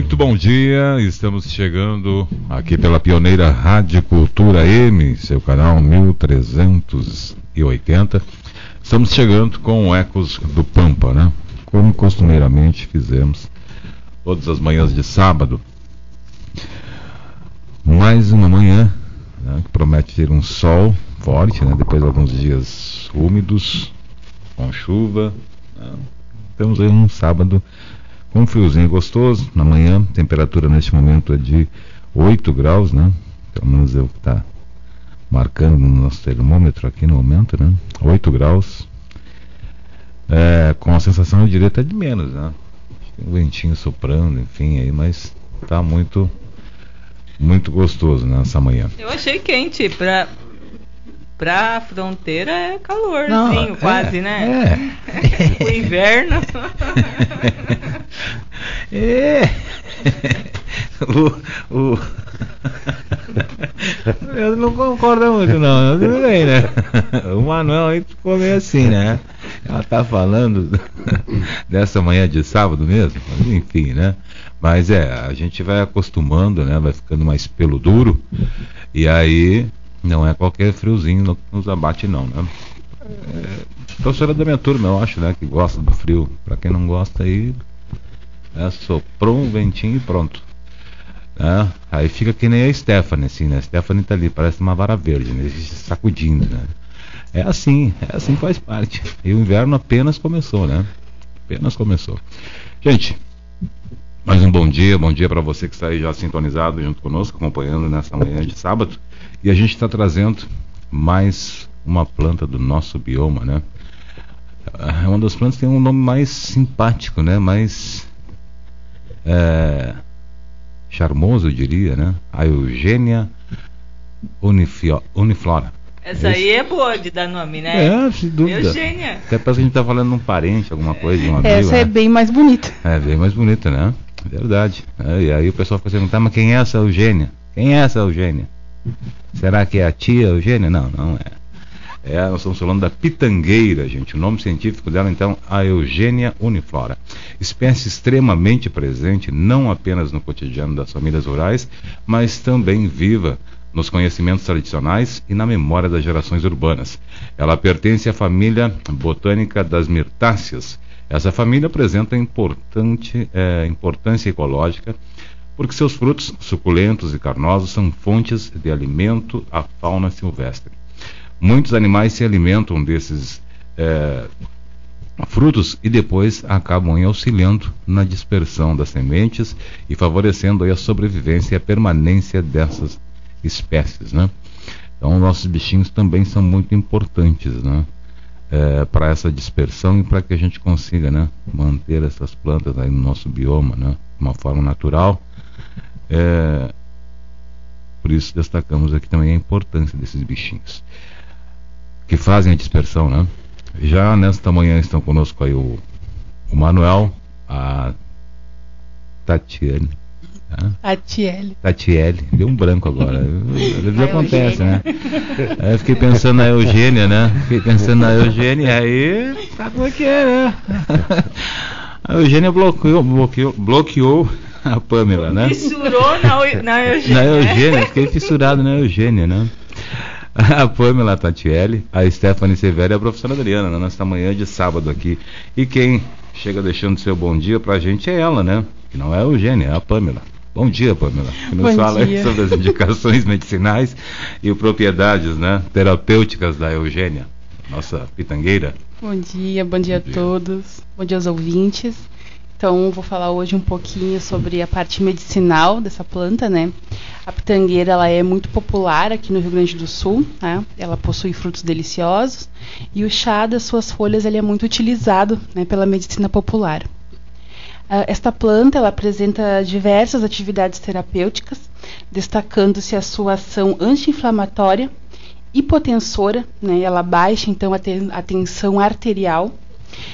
Muito bom dia, estamos chegando aqui pela pioneira Rádio Cultura M, seu canal 1380. Estamos chegando com Ecos do Pampa, né? Como costumeiramente fizemos todas as manhãs de sábado. Mais uma manhã né, que promete ter um sol forte, né? Depois de alguns dias úmidos, com chuva. Né? Temos aí um sábado um friozinho gostoso. Na manhã, temperatura neste momento é de 8 graus, né? Pelo menos é o que está marcando no nosso termômetro aqui no momento, né? 8 graus. É, com a sensação, eu diria, até de menos, né? Um ventinho soprando, enfim, aí, mas tá muito muito gostoso nessa manhã. Eu achei quente para Pra fronteira é calorzinho, Não, quase, é, né? É. o inverno. é. o, o... Eu não concordo muito, não. Tudo bem, né? O Manuel aí ficou meio assim, né? Ela tá falando dessa manhã de sábado mesmo, enfim, né? Mas é, a gente vai acostumando, né? Vai ficando mais pelo duro. E aí não é qualquer friozinho que nos abate, não, né? É, professora da minha turma, eu acho, né? Que gosta do frio. Para quem não gosta aí, é, soprou um ventinho e pronto. É, aí fica que nem a Stephanie, assim, né? A Stephanie tá ali, parece uma vara verde, né? Sacudindo, né? É assim, é assim faz parte. E o inverno apenas começou, né? Apenas começou. Gente, mais um bom dia, bom dia para você que está aí já sintonizado junto conosco, acompanhando nessa manhã de sábado. E a gente está trazendo mais uma planta do nosso bioma, né? É uma das plantas que tem um nome mais simpático, né? Mais é, charmoso, eu diria, né? A Eugênia uniflora. Essa Esse... aí é boa de dar nome, né? É, sem dúvida. Eugênia. Até parece que a gente tá falando de um parente, alguma coisa, de um amigo. Essa é né? bem mais bonita. É, bem mais bonita, né? Verdade. E aí o pessoal fica perguntando, mas quem é essa Eugênia? Quem é essa Eugênia? Será que é a tia Eugênia? Não, não é. É, nós estamos falando da pitangueira, gente. O nome científico dela, então, a Eugênia uniflora. Espécie extremamente presente, não apenas no cotidiano das famílias rurais, mas também viva nos conhecimentos tradicionais e na memória das gerações urbanas. Ela pertence à família botânica das mirtáceas. Essa família apresenta importante é, importância ecológica porque seus frutos suculentos e carnosos são fontes de alimento à fauna silvestre. Muitos animais se alimentam desses é, frutos e depois acabam auxiliando na dispersão das sementes e favorecendo a sobrevivência e a permanência dessas espécies, né? Então nossos bichinhos também são muito importantes, né? É, para essa dispersão e para que a gente consiga, né, manter essas plantas aí no nosso bioma, né, de uma forma natural. É, por isso destacamos aqui também a importância desses bichinhos que fazem a dispersão, né? Já nesta manhã estão conosco aí o, o Manuel, a Tatiane. Né? Tatiele. Tatiele, deu um branco agora. Às vezes acontece, né? Aí eu fiquei pensando na Eugênia, né? Fiquei pensando na Eugênia, aí sabe como é que é, né? A Eugênia bloqueou, bloqueou, bloqueou a Pamela, né? Fissurou na, na Eugênia. Na Eugênia, fiquei fissurado na Eugênia, né? a Pamela Tatielli, a Stephanie Severo e a professora Adriana, né, nesta manhã de sábado aqui. E quem chega deixando seu bom dia pra gente é ela, né? Que não é a Eugênia, é a Pamela. Bom dia, Pamela. Que nos bom fala dia. sobre as indicações medicinais e propriedades né, terapêuticas da Eugênia, nossa pitangueira. Bom dia, bom dia, bom dia a todos. Bom dia aos ouvintes. Então, vou falar hoje um pouquinho sobre a parte medicinal dessa planta, né? A pitangueira ela é muito popular aqui no Rio Grande do Sul, né? Ela possui frutos deliciosos e o chá das suas folhas ele é muito utilizado né, pela medicina popular. Uh, esta planta ela apresenta diversas atividades terapêuticas, destacando-se a sua ação anti-inflamatória, hipotensora, né? Ela baixa então a, te a tensão arterial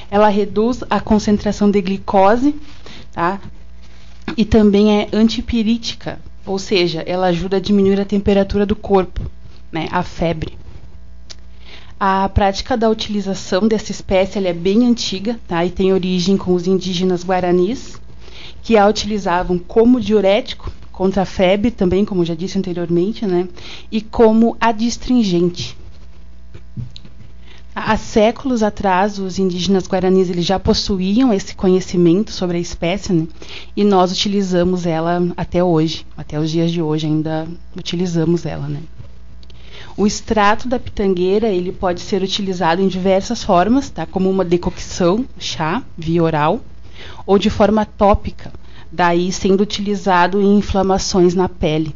ela reduz a concentração de glicose, tá? E também é antipirítica, ou seja, ela ajuda a diminuir a temperatura do corpo, né? A febre. A prática da utilização dessa espécie é bem antiga, tá? E tem origem com os indígenas guaranis, que a utilizavam como diurético contra a febre, também, como já disse anteriormente, né? E como adstringente. Há séculos atrás, os indígenas guaranis eles já possuíam esse conhecimento sobre a espécie né? e nós utilizamos ela até hoje, até os dias de hoje ainda utilizamos ela. Né? O extrato da pitangueira ele pode ser utilizado em diversas formas, tá? como uma decocção, chá, via oral, ou de forma tópica, daí sendo utilizado em inflamações na pele.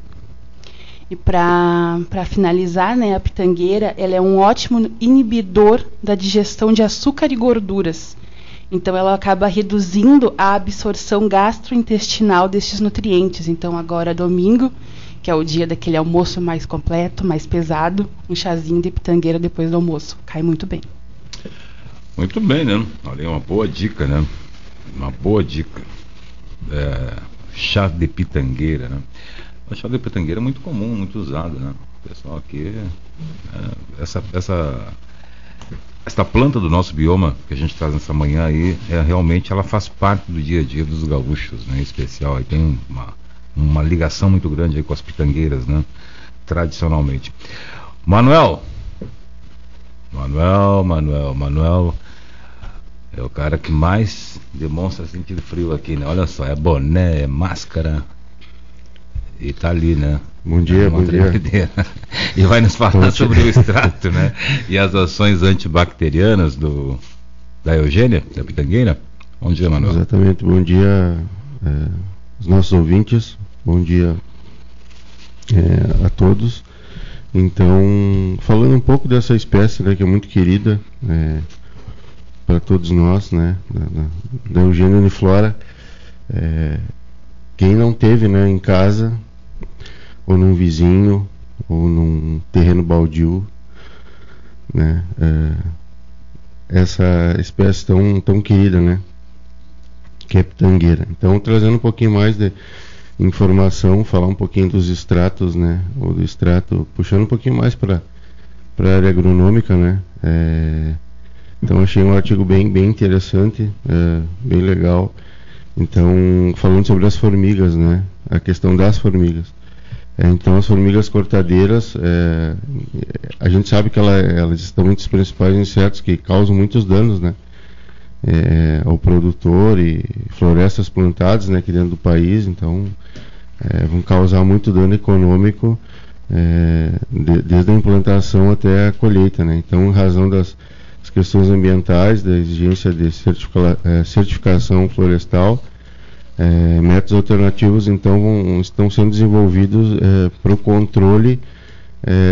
E para finalizar, né, a pitangueira ela é um ótimo inibidor da digestão de açúcar e gorduras. Então ela acaba reduzindo a absorção gastrointestinal destes nutrientes. Então agora domingo, que é o dia daquele almoço mais completo, mais pesado, um chazinho de pitangueira depois do almoço. Cai muito bem. Muito bem, né? Olha, é uma boa dica, né? Uma boa dica. É, chá de pitangueira, né? A chave de pitangueira é muito comum, muito usado, né? O pessoal aqui, é, essa, essa, essa planta do nosso bioma que a gente traz nessa manhã aí, é, realmente ela faz parte do dia a dia dos gaúchos, né? Em especial, aí tem uma, uma ligação muito grande com as pitangueiras, né? Tradicionalmente. Manuel, Manuel, Manuel, Manuel é o cara que mais demonstra sentir frio aqui, né? Olha só, é boné, é máscara, e tá ali, né? Bom dia, bom dia. E vai nos falar sobre o extrato, né? E as ações antibacterianas do, da Eugênia, da Pitangueira. Bom dia, Manuel. Exatamente, bom dia é, os nossos ouvintes, bom dia é, a todos. Então, falando um pouco dessa espécie, né, que é muito querida, é, para todos nós, né, da, da, Eugênia. É, quem não teve né, em casa, ou num vizinho, ou num terreno baldio, né, é, essa espécie tão, tão querida, né, que pitangueira. Então, trazendo um pouquinho mais de informação, falar um pouquinho dos extratos, né, ou do extrato, puxando um pouquinho mais para a área agronômica, né, é, então achei um artigo bem, bem interessante, é, bem legal. Então, falando sobre as formigas, né? A questão das formigas. É, então, as formigas cortadeiras, é, a gente sabe que ela, elas estão entre os principais insetos que causam muitos danos, né? É, ao produtor e florestas plantadas né, aqui dentro do país, então é, vão causar muito dano econômico é, de, desde a implantação até a colheita. Né? Então, em razão das, questões ambientais, da exigência de certifica, é, certificação florestal. É, métodos alternativos então vão, estão sendo desenvolvidos é, para o controle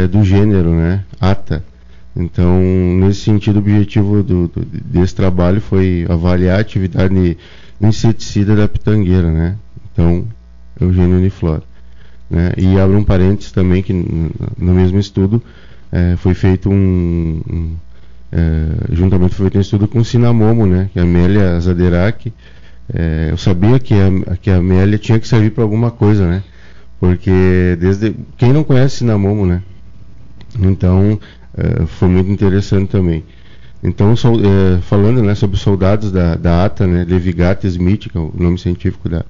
do gênero, né, ATA. Então, nesse sentido, o objetivo do, do, desse trabalho foi avaliar a atividade inseticida da pitangueira, né? Então, Eugênio uniflora. Né? E abre um parênteses também que no mesmo estudo é, foi feito um, um é, juntamente foi feito um estudo com o Sinamomo, né, que é a Amélia Zaderac. É, eu sabia que a, que a Amélia tinha que servir para alguma coisa, né? Porque desde quem não conhece Sinamomo, né? Então é, foi muito interessante também. Então so, é, falando né, sobre os soldados da, da ATA, né, Levigata Smith, que é o nome científico da,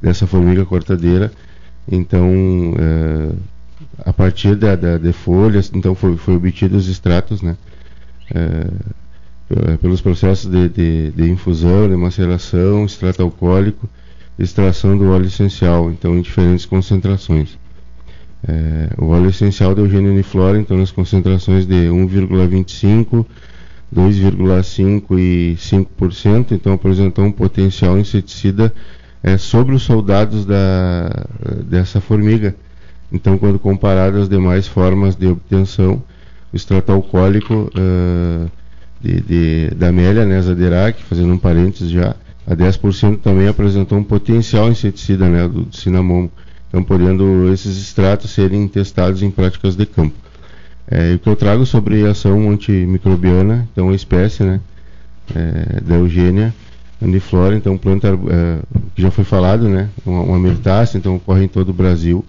dessa formiga cortadeira. Então é, a partir da, da, de folhas, então foi, foi obtido os extratos, né? pelos processos de, de, de, infusão, de maceração, extrato alcoólico, extração do óleo essencial, então em diferentes concentrações. É, o óleo essencial de Eugênio uniflora, então nas concentrações de 1,25, 2,5 e 5%, então apresentou um potencial inseticida é, sobre os soldados da, dessa formiga. Então, quando comparado às demais formas de obtenção, o extrato alcoólico uh, de, de, da Amélia, né, Zaderac, fazendo um parênteses já, a 10% também apresentou um potencial inseticida né, do, do cinamomo, então podendo esses extratos serem testados em práticas de campo. É, o que eu trago sobre a ação antimicrobiana, então a espécie né, é, da Eugênia andiflora, então planta é, que já foi falado, né, uma, uma mirtácea, então ocorre em todo o Brasil,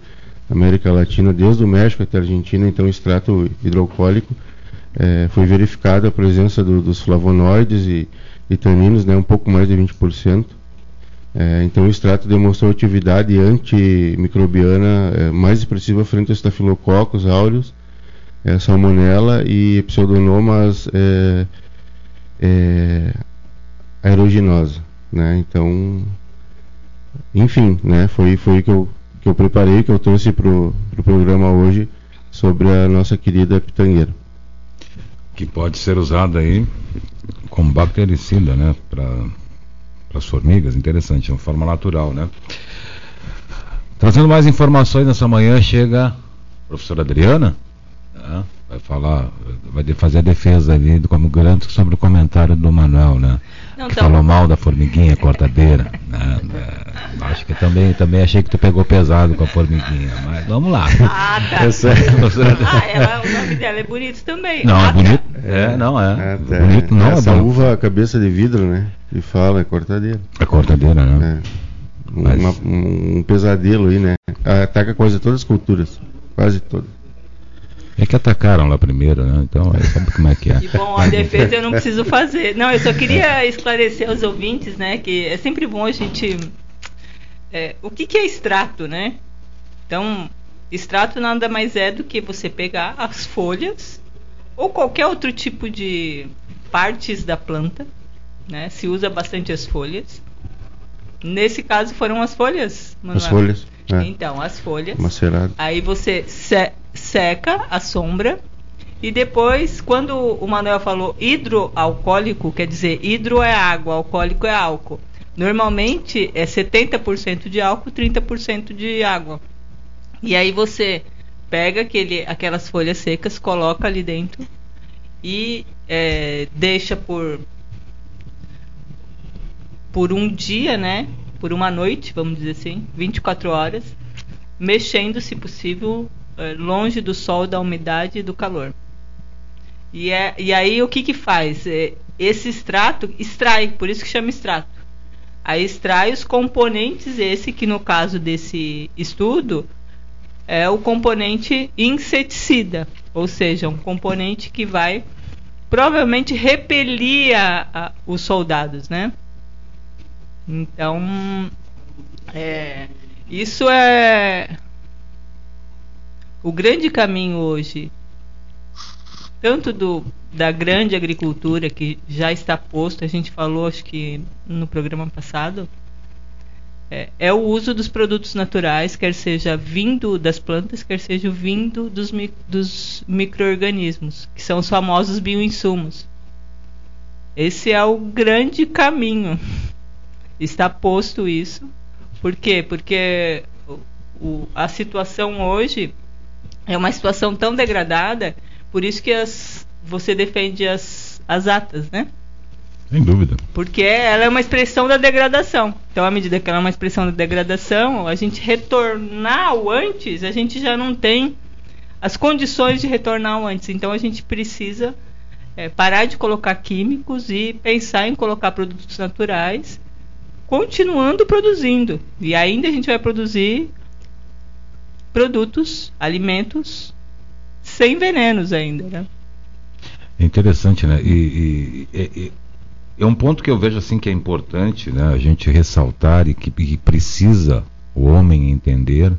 América Latina, desde o México até a Argentina, então extrato hidroalcoólico, é, foi verificada a presença do, dos flavonoides e, e taninos, né, um pouco mais de 20%. É, então o extrato demonstrou atividade antimicrobiana é, mais expressiva frente aos estafilococos áureos, é, salmonella e pseudomonas é, é, aeruginosa. Né? Então, enfim, né, foi, foi que eu que eu preparei, que eu trouxe para o pro programa hoje sobre a nossa querida pitangueira. Que pode ser usada aí como bactericida, né? Para as formigas, interessante, é uma forma natural, né? Trazendo mais informações nessa manhã chega a professora Adriana, né? vai falar, vai fazer a defesa ali do garanto sobre o comentário do Manuel, né? Não, então... falou mal da formiguinha cortadeira. Né? É, acho que também, também achei que tu pegou pesado com a formiguinha, mas vamos lá. Ah, tá. ah, ela, o nome dela é bonito também. Não, é ah, é bonito. É, não é. é tá. bonito não Essa é uva cabeça de vidro, né? Que fala, é cortadeira. É cortadeira, né? É. Mas... Uma, um pesadelo aí, né? Ataca quase todas as culturas. Quase todas. É que atacaram lá primeiro, né? Então, aí sabe como é que é. Que bom, a defesa eu não preciso fazer. Não, eu só queria esclarecer aos ouvintes, né? Que é sempre bom a gente. É, o que, que é extrato, né? Então, extrato nada mais é do que você pegar as folhas ou qualquer outro tipo de partes da planta, né? Se usa bastante as folhas. Nesse caso foram as folhas, Manuel? As folhas. É. Então, as folhas. Macerado. Aí você se seca a sombra. E depois, quando o Manuel falou hidroalcoólico, quer dizer, hidro é água, alcoólico é álcool. Normalmente é 70% de álcool, 30% de água. E aí você pega aquele, aquelas folhas secas, coloca ali dentro e é, deixa por por um dia, né? Por uma noite, vamos dizer assim, 24 horas, mexendo, se possível, longe do sol, da umidade e do calor. E, é, e aí o que que faz? É, esse extrato extrai, por isso que chama extrato. Aí extrai os componentes, esse que no caso desse estudo é o componente inseticida, ou seja, um componente que vai provavelmente repelir a, a, os soldados, né? Então, é, isso é o grande caminho hoje, tanto do, da grande agricultura que já está posto, a gente falou acho que no programa passado, é, é o uso dos produtos naturais, quer seja vindo das plantas, quer seja vindo dos, dos micro-organismos, que são os famosos bioinsumos. Esse é o grande caminho. Está posto isso. Por quê? Porque o, a situação hoje é uma situação tão degradada, por isso que as, você defende as, as atas, né? Sem dúvida. Porque ela é uma expressão da degradação. Então, à medida que ela é uma expressão da degradação, a gente retornar ao antes, a gente já não tem as condições de retornar ao antes. Então, a gente precisa é, parar de colocar químicos e pensar em colocar produtos naturais, continuando produzindo. E ainda a gente vai produzir produtos, alimentos sem venenos ainda, né? É interessante, né? E, e, e, é um ponto que eu vejo assim que é importante, né? A gente ressaltar e que, que precisa o homem entender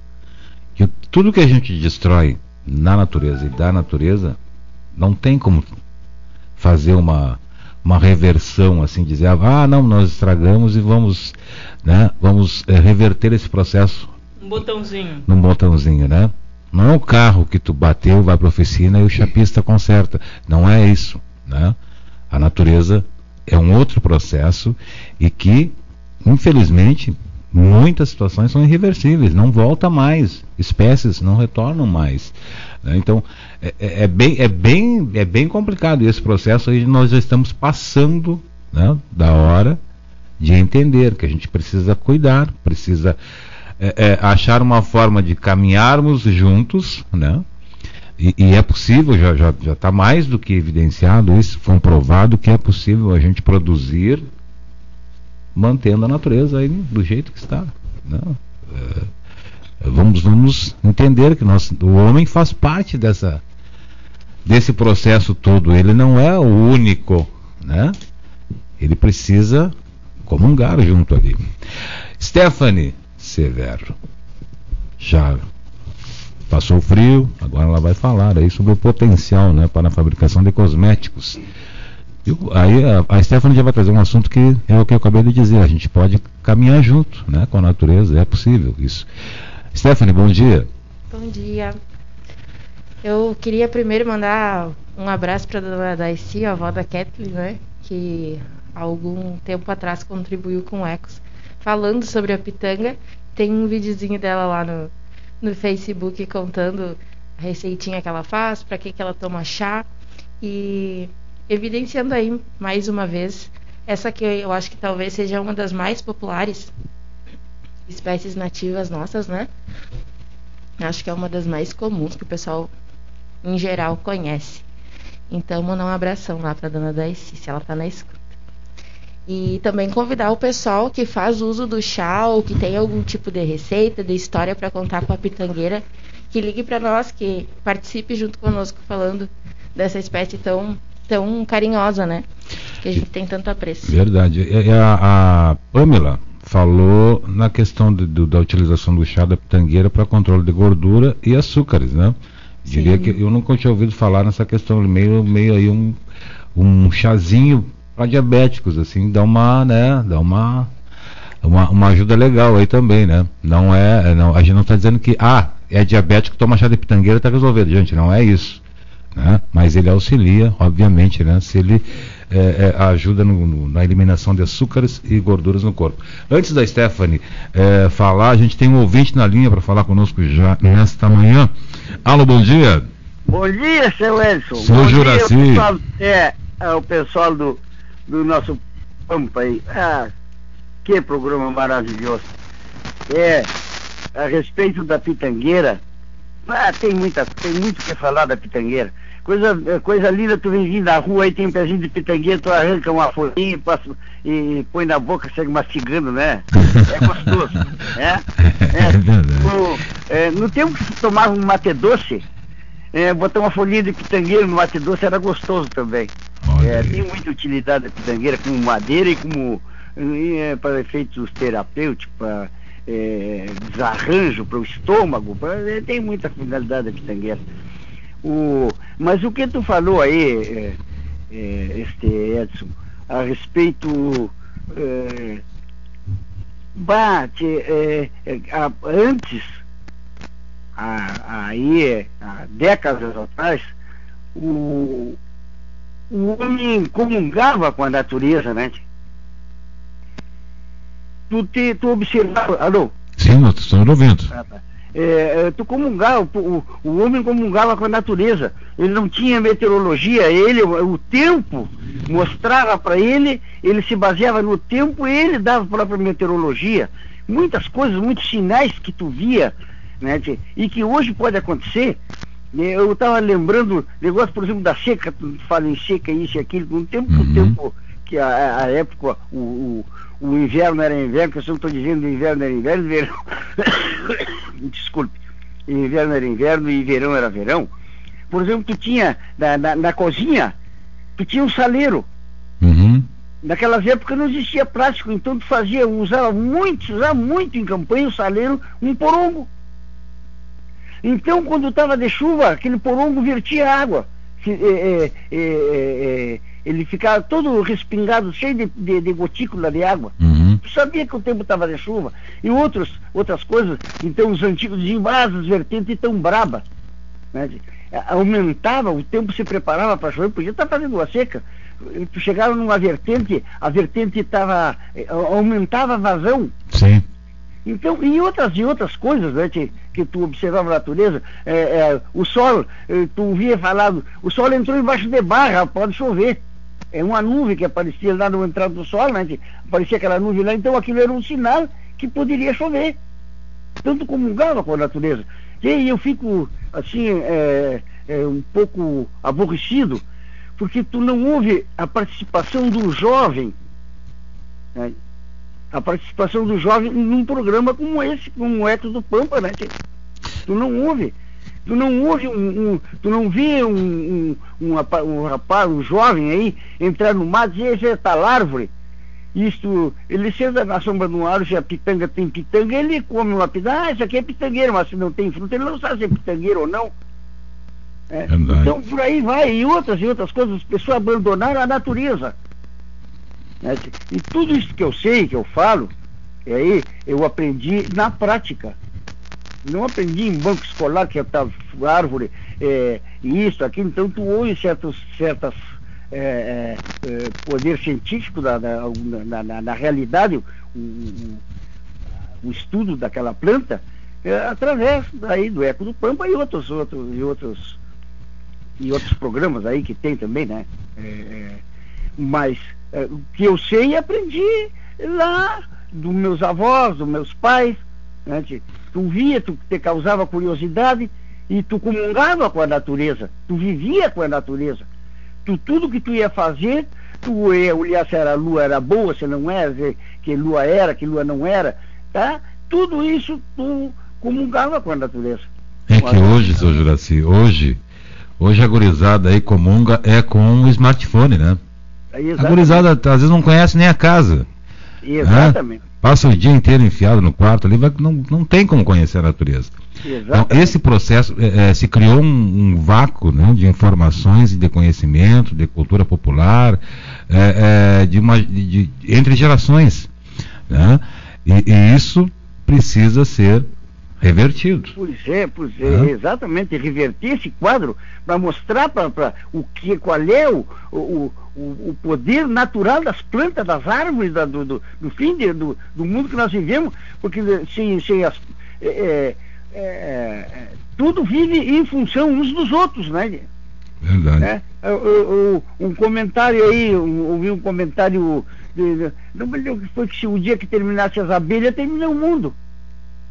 que tudo que a gente destrói na natureza e da natureza não tem como fazer uma uma reversão assim dizer ah não nós estragamos e vamos né vamos é, reverter esse processo um botãozinho. Num botãozinho, né? Não é o carro que tu bateu, vai para a oficina e o chapista conserta. Não é isso, né? A natureza é um outro processo e que, infelizmente, muitas situações são irreversíveis, não volta mais, espécies não retornam mais. Né? Então é, é, é, bem, é, bem, é bem complicado esse processo aí nós já estamos passando né, da hora de entender que a gente precisa cuidar, precisa é, é, achar uma forma de caminharmos juntos, né? E, e é possível, já está tá mais do que evidenciado, isso comprovado que é possível a gente produzir mantendo a natureza aí do jeito que está. Né? É, vamos, vamos entender que nós, o homem faz parte dessa, desse processo todo. Ele não é o único, né? Ele precisa comungar junto ali. Stephanie, severo. Já passou frio, agora ela vai falar aí sobre o potencial né, para a fabricação de cosméticos. aí a, a Stephanie já vai trazer um assunto que é o que eu acabei de dizer, a gente pode caminhar junto né, com a natureza, é possível isso. Stephanie, bom dia. Bom dia. Eu queria primeiro mandar um abraço para a dona Daisy, a avó da Kathleen, né, que algum tempo atrás contribuiu com o Ecos falando sobre a pitanga. Tem um videozinho dela lá no, no Facebook contando a receitinha que ela faz, para que, que ela toma chá e evidenciando aí mais uma vez essa que eu acho que talvez seja uma das mais populares espécies nativas nossas, né? Acho que é uma das mais comuns que o pessoal em geral conhece. Então, mandar um abração lá para dona Daisy, se ela tá na escuta. E também convidar o pessoal que faz uso do chá ou que tem algum tipo de receita, de história para contar com a pitangueira, que ligue para nós, que participe junto conosco falando dessa espécie tão tão carinhosa, né? Que a gente tem tanto apreço. Verdade. E a, a Pamela falou na questão de, do, da utilização do chá da pitangueira para controle de gordura e açúcares, né? Diria Sim. que eu nunca tinha ouvido falar nessa questão, meio, meio aí um, um chazinho para diabéticos, assim, dá uma, né, dá uma, uma, uma, ajuda legal aí também, né? Não é, é não, a gente não está dizendo que, ah, é diabético, toma chá de pitangueira, está resolvido, gente, não é isso. Né? Mas ele auxilia, obviamente, né? Se ele é, é, ajuda no, no, na eliminação de açúcares e gorduras no corpo. Antes da Stephanie é, falar, a gente tem um ouvinte na linha para falar conosco já nesta manhã. Alô, bom dia. Bom dia, seu Edson. Seu Juraci. é, é, o pessoal do, do nosso Pampa aí. Ah, Que programa maravilhoso. É, a respeito da pitangueira, ah, tem, muita, tem muito o que falar da pitangueira. Coisa, é, coisa linda, tu vem vindo da rua aí, tem um pezinho de pitangueira, tu arranca uma folhinha passa, e põe na boca, segue mastigando, né? É gostoso. né? É verdade. no, é, no tempo que se tomava um mate doce, é, botar uma folhinha de pitangueira no mate doce era gostoso também. É, tem muita utilidade a pitangueira como madeira e como é, para efeitos terapêuticos, para é, desarranjo para o estômago, pra- é, tem muita finalidade a pitangueira. O, mas o que tu falou aí, é, é, este Edson, a respeito bate é, a- antes aí há décadas atrás o, o homem comungava com a natureza, né? Tu, te, tu observava, alô? Sim, estamos ouvindo. Ah, tá. É, é, tu comungava, o, o, o homem comungava com a natureza. Ele não tinha meteorologia, ele, o tempo mostrava para ele, ele se baseava no tempo e ele dava a própria meteorologia. Muitas coisas, muitos sinais que tu via, né, de- e que hoje pode acontecer. né, Eu estava lembrando, negócio, por exemplo, da seca, tu fala em seca, isso e aquilo, no tempo, Uhum. tempo que a, a época, o, o, o inverno era inverno, que eu sempre estou dizendo inverno era inverno, verão. Desculpe. Inverno era inverno e verão era verão. Por exemplo, tu tinha na, na, na cozinha, tu tinha um saleiro. Uhum. Naquelas épocas não existia plástico, então tu fazia, usava muito, usava muito em campanha o saleiro, um porongo. Então, quando estava de chuva, aquele porongo vertia água. Se- é, é, é, é, ele ficava todo respingado, cheio de, de, de gotícula de água. Uhum. Sabia que o tempo estava de chuva. E outros, outras coisas. Então os antigos diziam, ah, as vertentes tão braba. Né? Aumentava, o tempo se preparava para chover, podia estar fazendo uma seca. Tu chegava numa vertente, a vertente estava. aumentava a vazão. Sim. Então, e outras e outras coisas, né, que, que tu observava a natureza, é, é, o sol, eh, tu via falado, o sol entrou embaixo de barra, pode chover. É uma nuvem que aparecia lá no entrada do sol, né, aparecia aquela nuvem lá, então aquilo era um sinal que poderia chover. Tanto comungava com a natureza. E eu fico, assim, é, é, um pouco aborrecido, porque tu não ouve a participação do jovem, né, a participação do jovem num programa como esse, como o Etos do Pampa, né? Tu não ouve. Tu não ouve um. um- tu não vê um, um, um, apa- rapaz, um jovem aí, entrar no mato e dizer, tá árvore. Isto, ele senta na sombra de um árvore, a pitanga tem pitanga, ele come uma pitanga, ah, isso aqui é pitangueiro, mas se não tem fruta, ele não sabe se é pitangueiro ou não. É. Então por aí vai, e outras e outras coisas, as pessoas abandonaram a natureza. Né? E tudo isso que eu sei, que eu falo, e aí eu aprendi na prática. Não aprendi em banco escolar, que estava árvore, é, isso, aquilo, então tu ouve certos, certas é, é, é, poder científico da, na, na- na realidade, o, o- o estudo daquela planta, é, através daí do Eco do Pampa e outros, outros, e outros e outros programas aí que tem também, né? Mas é, o que eu sei aprendi lá dos meus avós, dos meus pais. Né? Tu via, tu te causava curiosidade e tu comungava com a natureza, tu vivia com a natureza. Tu, tudo que tu ia fazer, tu ia olhar se era a lua era boa, se não era, que lua era, que lua não era, tá? Tudo isso tu comungava com a natureza. É que hoje, seu Juraci, hoje, hoje a gurizada aí comunga é com o smartphone, né? A exatamente. gurizada às vezes não conhece nem a casa. Exatamente. Passa o dia inteiro enfiado no quarto ali, vai- não, não tem como conhecer a natureza. Então, esse processo, eh, eh, se criou um, um vácuo né, de informações e de conhecimento, de cultura popular, eh, eh, de uma, de- de- entre gerações. né? E, e isso precisa ser revertido. Pois é, pois é, Hã? exatamente, reverter esse quadro para mostrar para o que, qual é o, o, o, o poder natural das plantas, das árvores, da- do, do, do fim de- do, do mundo que nós vivemos, porque sem, sem as, é, é, é, é, tudo vive em função uns dos outros, né? Verdade. né? Eu- eu- eu- um comentário aí, ouvi um comentário Não me lembro que foi que se o dia que terminasse as abelhas, terminou o mundo.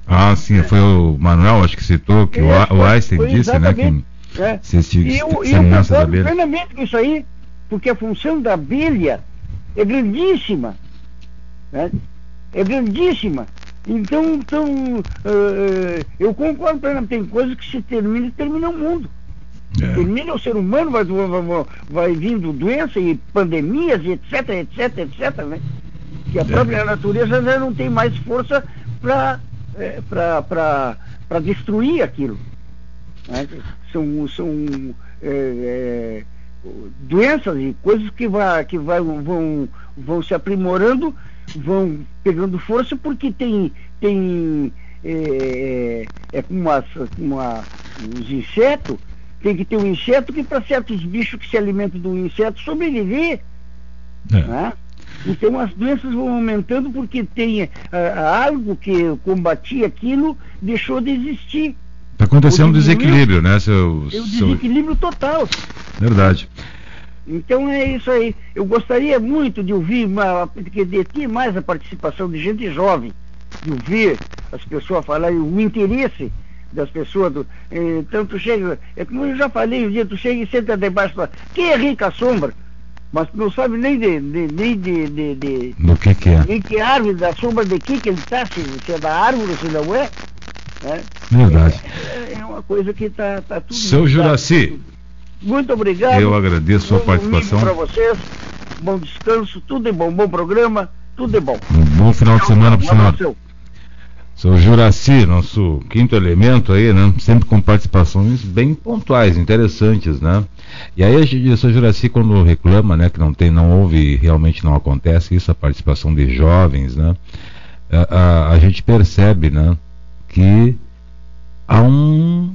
Ah, sim, foi o Manuel, acho que citou, que é, o, o Einstein disse, né? Que é. se, se, e eu, eu concordo plenamente com isso aí, porque a função da abelha é grandíssima. Né? É grandíssima. Então, então uh, eu concordo plenamente. Tem coisas que se termina e termina o mundo. É. Termina o ser humano, vai, vai, vai vindo doença e pandemias, etc, etc, etc, né? Que a própria é. natureza já não tem mais força para é, para destruir aquilo. Né? São, são é, é, doenças e coisas que, vai, que vai, vão, vão se aprimorando, vão pegando força porque tem, tem é, é como, as, como a, os insetos, tem que ter um inseto que para certos bichos que se alimentam do inseto sobreviver. É. Né? Então as doenças vão aumentando porque tem uh, algo que combatia aquilo deixou de existir. Está acontecendo um desequilíbrio, né? Seu, é um desequilíbrio seu... total. Verdade. Então é isso aí. Eu gostaria muito de ouvir, de ter mais a participação de gente jovem, de ouvir as pessoas falarem o interesse das pessoas. Do, então tu chega, é como eu já falei um dia, tu chega e senta debaixo, fala, quem é rica sombra? Mas não sabe nem de, de, nem de, de, de do que que é. Nem que árvore, da sombra de que que ele está, se, se, é da árvore, se não é. Né? Verdade. É, é, uma coisa que está tá tudo. Seu Juraci. Muito obrigado. Eu agradeço a sua participação. para vocês. Bom descanso, tudo é bom, bom programa, tudo é bom. Um bom final de semana para o senhor. Sou Juraci, nosso quinto elemento aí, né? Sempre com participações bem pontuais, interessantes, né? E aí o seu Juraci quando reclama, né, que não tem, não houve, realmente não acontece isso, a participação de jovens, né? A, a, a gente percebe, né, que há um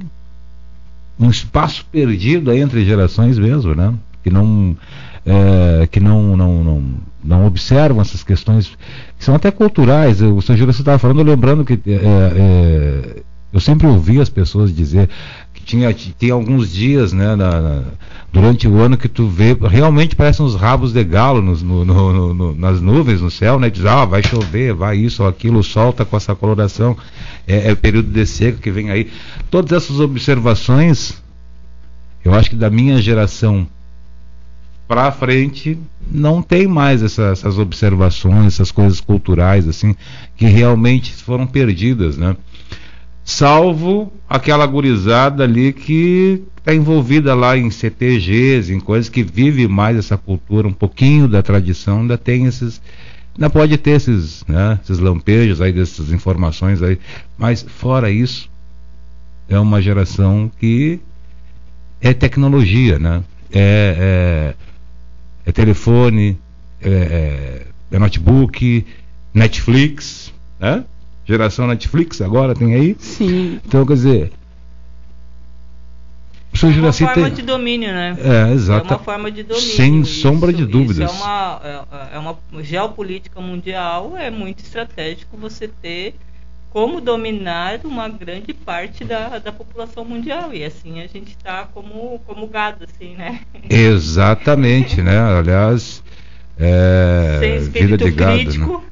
um espaço perdido aí entre gerações mesmo, né? Que não é, que não, não, não, não observam essas questões que são até culturais. O Sr. Júlio estava falando, lembrando que é, eu sempre ouvi as pessoas dizer que tinha, tinha alguns dias né, na, na, durante o ano que tu vê, realmente parecem uns rabos de galo nos, no, no, no, nas nuvens, no céu, né? Diz, ah, vai chover, vai isso ou aquilo, solta com essa coloração, é, é período de seca que vem aí. Todas essas observações, eu acho que da minha geração para frente não tem mais essa, essas observações, essas coisas culturais assim que realmente foram perdidas, né? Salvo aquela gurizada ali que está envolvida lá em CTGs, em coisas que vive mais essa cultura, um pouquinho da tradição, ainda tem esses, ainda pode ter esses, né, esses lampejos aí dessas informações aí, mas fora isso é uma geração que é tecnologia, né? É, é é telefone, é, é, é notebook, Netflix, né? Geração Netflix agora tem aí? Sim. Então, quer dizer. É uma forma tem... de domínio, né? É, exato. É uma forma de domínio. Sem isso, sombra de dúvidas. Isso é uma, é, é uma geopolítica mundial, é muito estratégico você ter como dominar uma grande parte da, da população mundial. E assim a gente está como, como gado, assim, né? Exatamente, né? Aliás, é, vida de gado, né? crítico.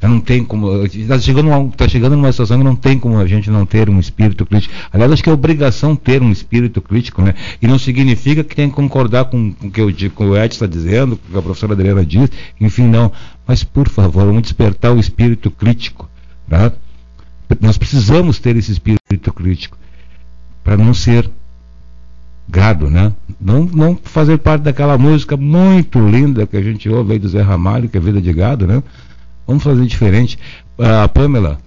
Né? Não tem como. Está chegando, tá chegando numa situação que não tem como a gente não ter um espírito crítico. Aliás, acho que é obrigação ter um espírito crítico, né? E não significa que tem que concordar com, com o que o, com o Ed está dizendo, com o que a professora Adriana diz, enfim, não. Mas, por favor, vamos despertar o espírito crítico. Tá? Nós precisamos ter esse espírito crítico para não ser gado, né? Não, não fazer parte daquela música muito linda que a gente ouve aí do Zé Ramalho, que é Vida de Gado, né? Vamos fazer diferente. A Pamela,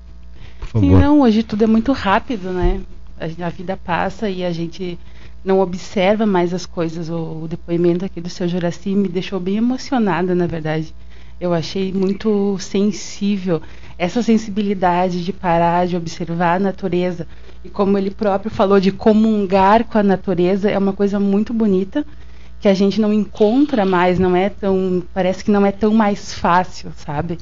por favor. Sim, não, hoje tudo é muito rápido, né? A, a vida passa e a gente não observa mais as coisas. O, o depoimento aqui do seu Juraci me deixou bem emocionada, na verdade. Eu achei muito sensível essa sensibilidade de parar, de observar a natureza. E como ele próprio falou, de comungar com a natureza é uma coisa muito bonita que a gente não encontra mais, não é tão, parece que não é tão mais fácil, sabe?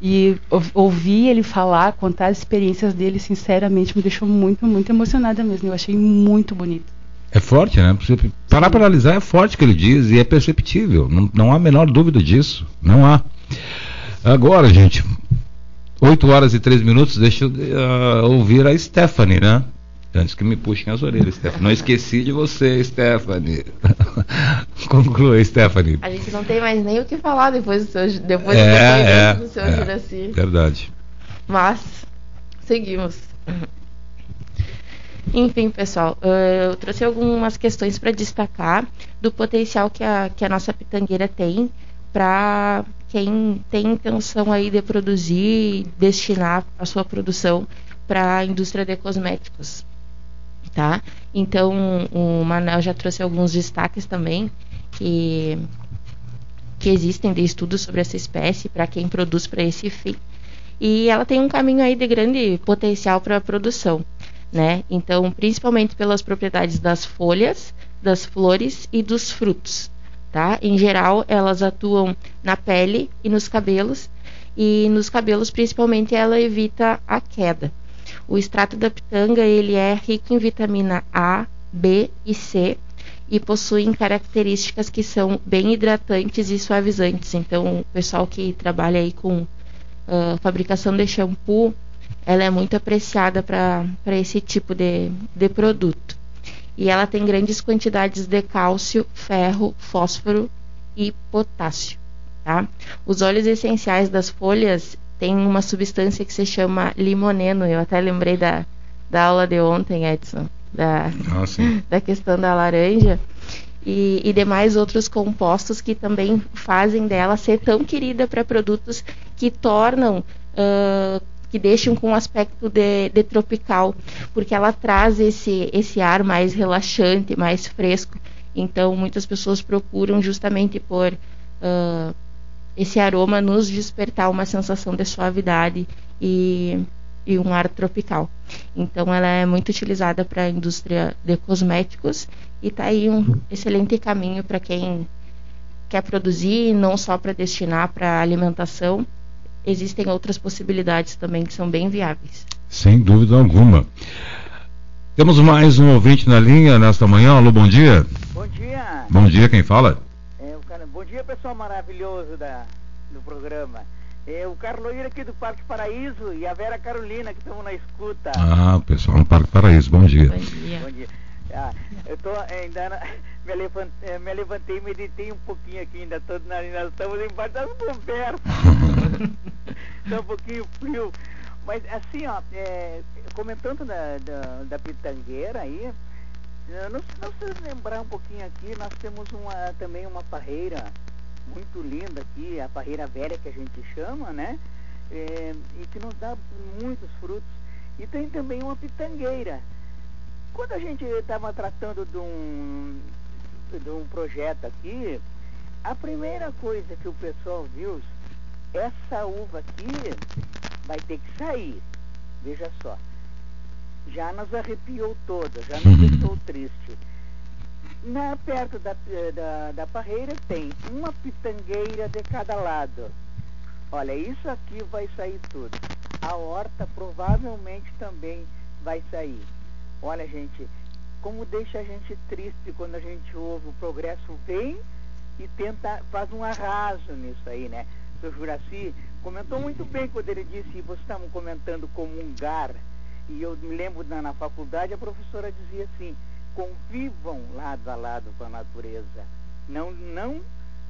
E ouvir ele falar, contar as experiências dele, sinceramente, me deixou muito, muito emocionada mesmo. Eu achei muito bonito. É forte, né? Parar para analisar é forte o que ele diz e é perceptível. Não, não há a menor dúvida disso. Não há. Agora, gente, 8 horas e 3 minutos, deixa eu uh, ouvir a Stephanie, né? Antes que me puxem as orelhas, Stephanie. Não esqueci de você, Stephanie. Conclua, Stephanie. A gente não tem mais nem o que falar depois do seu, depois é, do, é, do seu é, Juraci. Verdade. Mas, seguimos. Enfim, pessoal, eu trouxe algumas questões para destacar do potencial que a, que a nossa pitangueira tem para quem tem intenção aí de produzir destinar a sua produção para a indústria de cosméticos tá? Então, o Manel já trouxe alguns destaques também que, que existem de estudos sobre essa espécie para quem produz para esse fim. E ela tem um caminho aí de grande potencial para a produção, né? Então, principalmente pelas propriedades das folhas, das flores e dos frutos, tá? Em geral, elas atuam na pele e nos cabelos, e nos cabelos principalmente ela evita a queda. O extrato da pitanga ele é rico em vitamina A, B e C e possui características que são bem hidratantes e suavizantes. Então, o pessoal que trabalha aí com uh, fabricação de shampoo, ela é muito apreciada para esse tipo de, de produto. E ela tem grandes quantidades de cálcio, ferro, fósforo e potássio. Tá? Os óleos essenciais das folhas tem uma substância que se chama limoneno. Eu até lembrei da, da aula de ontem, Edson, da, ah, da questão da laranja. E, e, demais outros compostos que também fazem dela ser tão querida para produtos que tornam, uh, que deixam com um aspecto de, de, tropical, porque ela traz esse, esse ar mais relaxante, mais fresco. Então, muitas pessoas procuram justamente por. Uh, esse aroma nos despertar uma sensação de suavidade e, e um ar tropical. Então ela é muito utilizada para a indústria de cosméticos e está aí um excelente caminho para quem quer produzir, não só para destinar para alimentação. Existem outras possibilidades também que são bem viáveis. Sem dúvida alguma. Temos mais um ouvinte na linha nesta manhã. Alô, bom dia. Bom dia. Bom dia, quem fala? Bom dia, pessoal maravilhoso da, do programa. É o Carloíra aqui do Parque Paraíso e a Vera Carolina que estamos na escuta. Ah, pessoal no Parque Paraíso, bom dia. Bom dia. Bom dia. Ah, eu tô ainda na, me, levantei, me levantei e meditei um pouquinho aqui, ainda tô na, nós estamos embaixo das cobertas. Está um pouquinho frio. Mas assim, ó, é, comentando da, da, da pitangueira aí, não, não se lembrar um pouquinho aqui, nós temos uma, também uma parreira muito linda aqui, a parreira velha que a gente chama, né? É, e que nos dá muitos frutos. E tem também uma pitangueira. Quando a gente estava tratando de um, de um projeto aqui, a primeira coisa que o pessoal viu, essa uva aqui vai ter que sair. Veja só já nos arrepiou toda, já nos deixou triste. Na, perto da, da, da parreira tem uma pitangueira de cada lado. Olha, isso aqui vai sair tudo. A horta provavelmente também vai sair. Olha, gente, como deixa a gente triste quando a gente ouve o progresso vem e tenta, faz um arraso nisso aí, né? O Juraci comentou muito bem quando ele disse, vocês estavam comentando comungar. E eu me lembro na, na faculdade, a professora dizia assim, convivam lado a lado com a natureza. Não, não,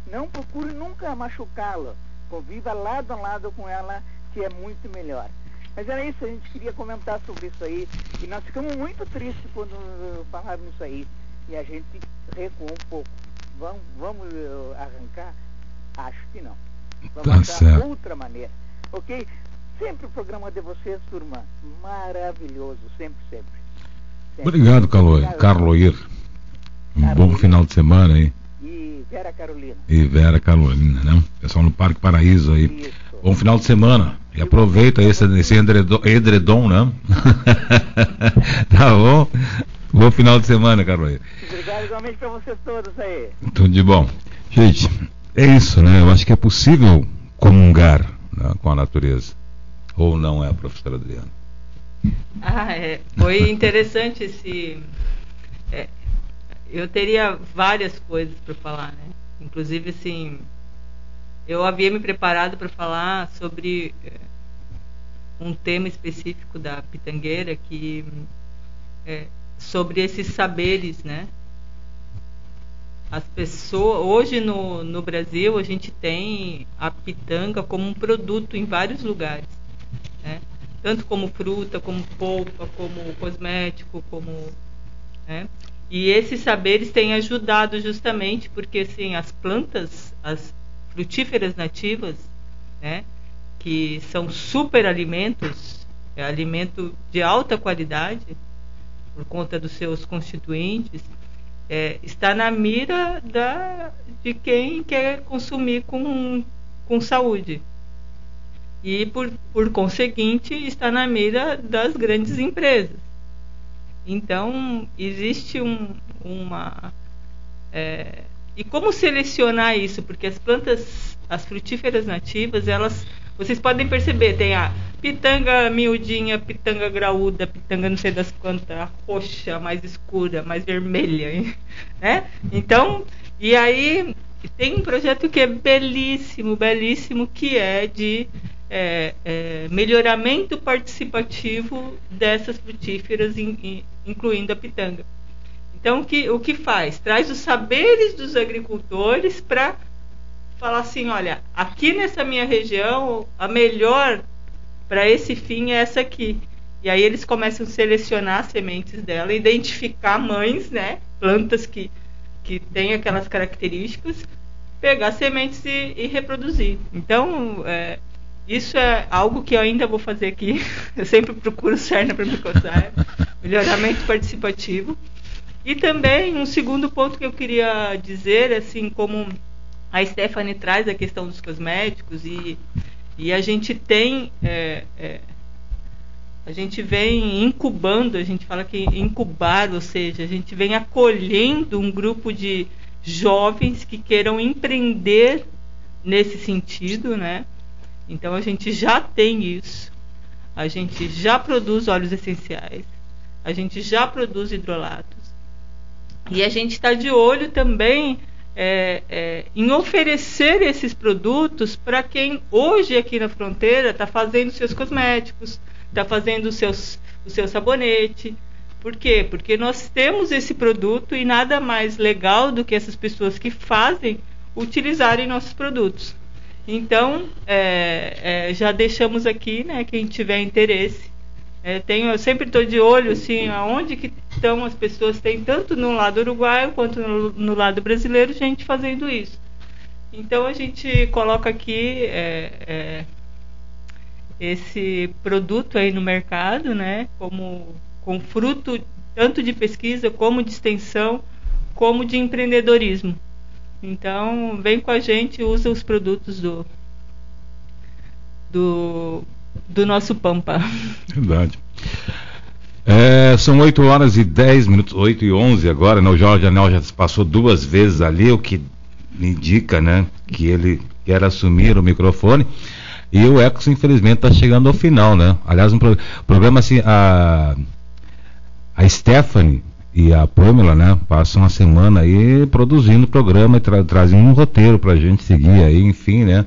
não procure nunca machucá-la. Conviva lado a lado com ela, que é muito melhor. Mas era isso, a gente queria comentar sobre isso aí. E nós ficamos muito tristes quando uh, falaram isso aí. E a gente recuou um pouco. Vamos, vamos uh, arrancar? Acho que não. Vamos tá achar outra maneira. Ok? Sempre o programa de vocês, turma, maravilhoso, sempre, sempre. sempre. Obrigado, Carlo, Carloir. Um Carolina. bom final de semana aí. E Vera Carolina. E Vera Carolina, né? Pessoal no Parque Paraíso aí. Isso. Bom final de semana. E aproveita esse, esse edredom, edredom né? tá bom? Bom final de semana, Carolina. Obrigado igualmente para vocês todos aí. Tudo de bom. Gente, é isso, né? Eu acho que é possível comungar né, com a natureza. Ou não é, professora Adriana? Ah, é. Foi interessante esse. É, eu teria várias coisas para falar, né? Inclusive, assim. eu havia me preparado para falar sobre é, um tema específico da pitangueira que é, sobre esses saberes, né? As pessoas hoje no, no Brasil a gente tem a pitanga como um produto em vários lugares, né? Tanto como fruta, como polpa, como cosmético, como né? E esses saberes têm ajudado justamente porque assim as plantas, as frutíferas nativas, né? Que são super alimentos, é alimento de alta qualidade por conta dos seus constituintes é, está na mira da, de quem quer consumir com, com saúde. E, por, por conseguinte, está na mira das grandes empresas. Então, existe um, uma. É, e como selecionar isso? Porque as plantas, as frutíferas nativas, elas vocês podem perceber, tem a pitanga miudinha, pitanga graúda, pitanga não sei das quantas, a roxa, mais escura, mais vermelha, né? Então, e aí tem um projeto que é belíssimo, belíssimo, que é de é, é, melhoramento participativo dessas frutíferas, in, in, incluindo a pitanga. Então, que, o que faz? Traz os saberes dos agricultores para falar assim, olha, aqui nessa minha região, a melhor para esse fim é essa aqui. E aí eles começam a selecionar as sementes dela, identificar mães, né, plantas que, que têm aquelas características, pegar sementes e, e reproduzir. Então, é, isso é algo que eu ainda vou fazer aqui. Eu sempre procuro Cerna para me coçar. Melhoramento participativo. E também um segundo ponto que eu queria dizer, assim, como a Stephanie traz a questão dos cosméticos e, e a gente tem. É, é, a gente vem incubando, a gente fala que incubar, ou seja, a gente vem acolhendo um grupo de jovens que queiram empreender nesse sentido, né? Então a gente já tem isso. A gente já produz óleos essenciais. A gente já produz hidrolatos. E a gente está de olho também é, é, em oferecer esses produtos para quem hoje aqui na fronteira está fazendo seus cosméticos, está fazendo o, seus, o seu sabonete. Por quê? Porque nós temos esse produto e nada mais legal do que essas pessoas que fazem utilizarem nossos produtos. Então, é, é já deixamos aqui, né, quem tiver interesse, é, tenho, eu sempre estou de olho assim, aonde que estão as pessoas, tem tanto no lado uruguaio quanto no, no lado brasileiro gente fazendo isso. Então a gente coloca aqui é, é, esse produto aí no mercado, né, como com fruto tanto de pesquisa como de extensão, como de empreendedorismo. Então vem com a gente, usa os produtos do do do nosso Pampa. Verdade. É, são 8 horas e 10 minutos, 8 e 11 agora, né? O Jorge Anel já passou duas vezes ali, o que indica, né, que ele quer assumir o microfone. E o Ecos, infelizmente, está chegando ao final, né? Aliás, um pro, programa assim, a, a Stephanie e a Pamela, né, passam uma semana aí produzindo o programa e tra trazendo um roteiro para a gente seguir aí, enfim, né?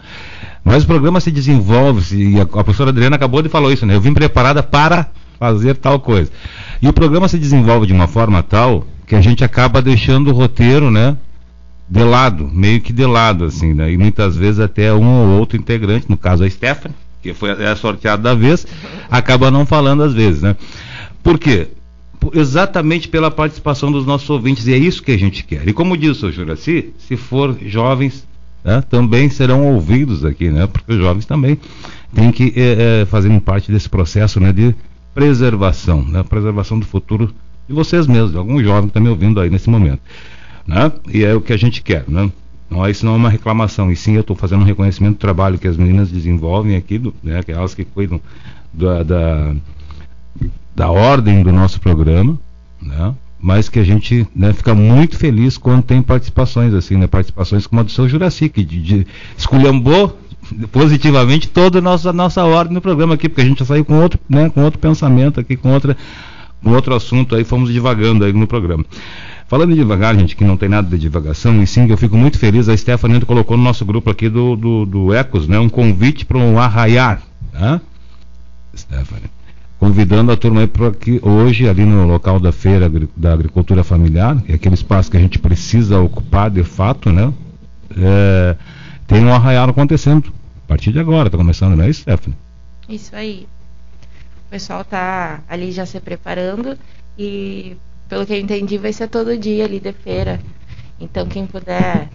Mas o programa se desenvolve, e a, a professora Adriana acabou de falar isso, né? Eu vim preparada para fazer tal coisa. E o programa se desenvolve de uma forma tal que a gente acaba deixando o roteiro, né? De lado, meio que de lado, assim, né? E muitas vezes até um ou outro integrante, no caso a Stephanie, que foi é sorteado da vez, acaba não falando às vezes, né? Por quê? Exatamente pela participação dos nossos ouvintes, e é isso que a gente quer. E como diz o Juraci, se for jovens né, também serão ouvidos aqui, né, porque os jovens também têm que é, é, fazerem parte desse processo né, de preservação, né, preservação do futuro de vocês mesmos, de algum jovem que está me ouvindo aí nesse momento. Né, e é o que a gente quer. Né, não, isso não é uma reclamação, e sim eu estou fazendo um reconhecimento do trabalho que as meninas desenvolvem aqui, do, né, que elas que cuidam da, da, da ordem do nosso programa, né, mas que a gente né, fica muito feliz quando tem participações assim, né, participações como a do seu Juraci, que de, de, esculhambou positivamente toda a nossa, a nossa ordem no programa aqui, porque a gente já saiu com outro, né, com outro pensamento aqui, com, outra, com outro assunto aí, fomos divagando aí no programa. Falando devagar, gente, que não tem nada de divagação, e sim eu fico muito feliz, a Stephanie colocou no nosso grupo aqui do, do, do Ecos, né, um convite para um arraiar, tá? Stephanie. Convidando a turma para que hoje, ali no local da feira da agricultura familiar, que é aquele espaço que a gente precisa ocupar de fato, né? É, tem um arraial acontecendo. A partir de agora, está começando, não é isso, Stephanie? Isso aí. O pessoal tá ali já se preparando e, pelo que eu entendi, vai ser todo dia ali de feira. Então, quem puder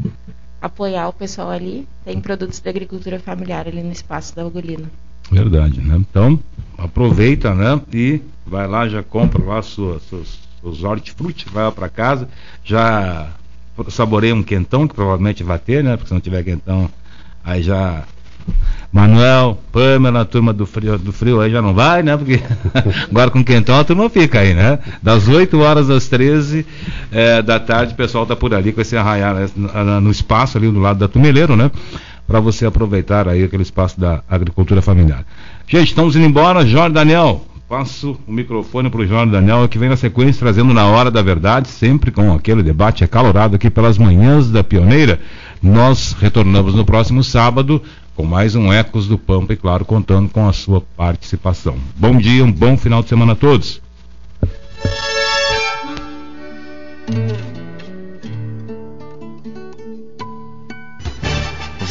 apoiar o pessoal ali, tem produtos da agricultura familiar ali no espaço da Ugolino. Verdade, né? Então, aproveita, né? E vai lá, já compra lá suas, suas, seus hortifruti, vai lá para casa, já saboreia um quentão, que provavelmente vai ter, né? Porque se não tiver quentão, aí já Manuel, Pamela, a turma do frio, do frio aí já não vai, né? Porque agora com quentão a turma fica aí, né? Das 8 horas às 13 é, da tarde o pessoal tá por ali com esse arraiar né? no espaço ali do lado da Tumeleiro, né? Para você aproveitar aí aquele espaço da agricultura familiar. Gente, estamos indo embora. Jorge Daniel, passo o microfone para o Jorge Daniel, que vem na sequência trazendo na hora da verdade, sempre com aquele debate acalorado aqui pelas manhãs da Pioneira. Nós retornamos no próximo sábado com mais um Ecos do Pampa e, claro, contando com a sua participação. Bom dia, um bom final de semana a todos.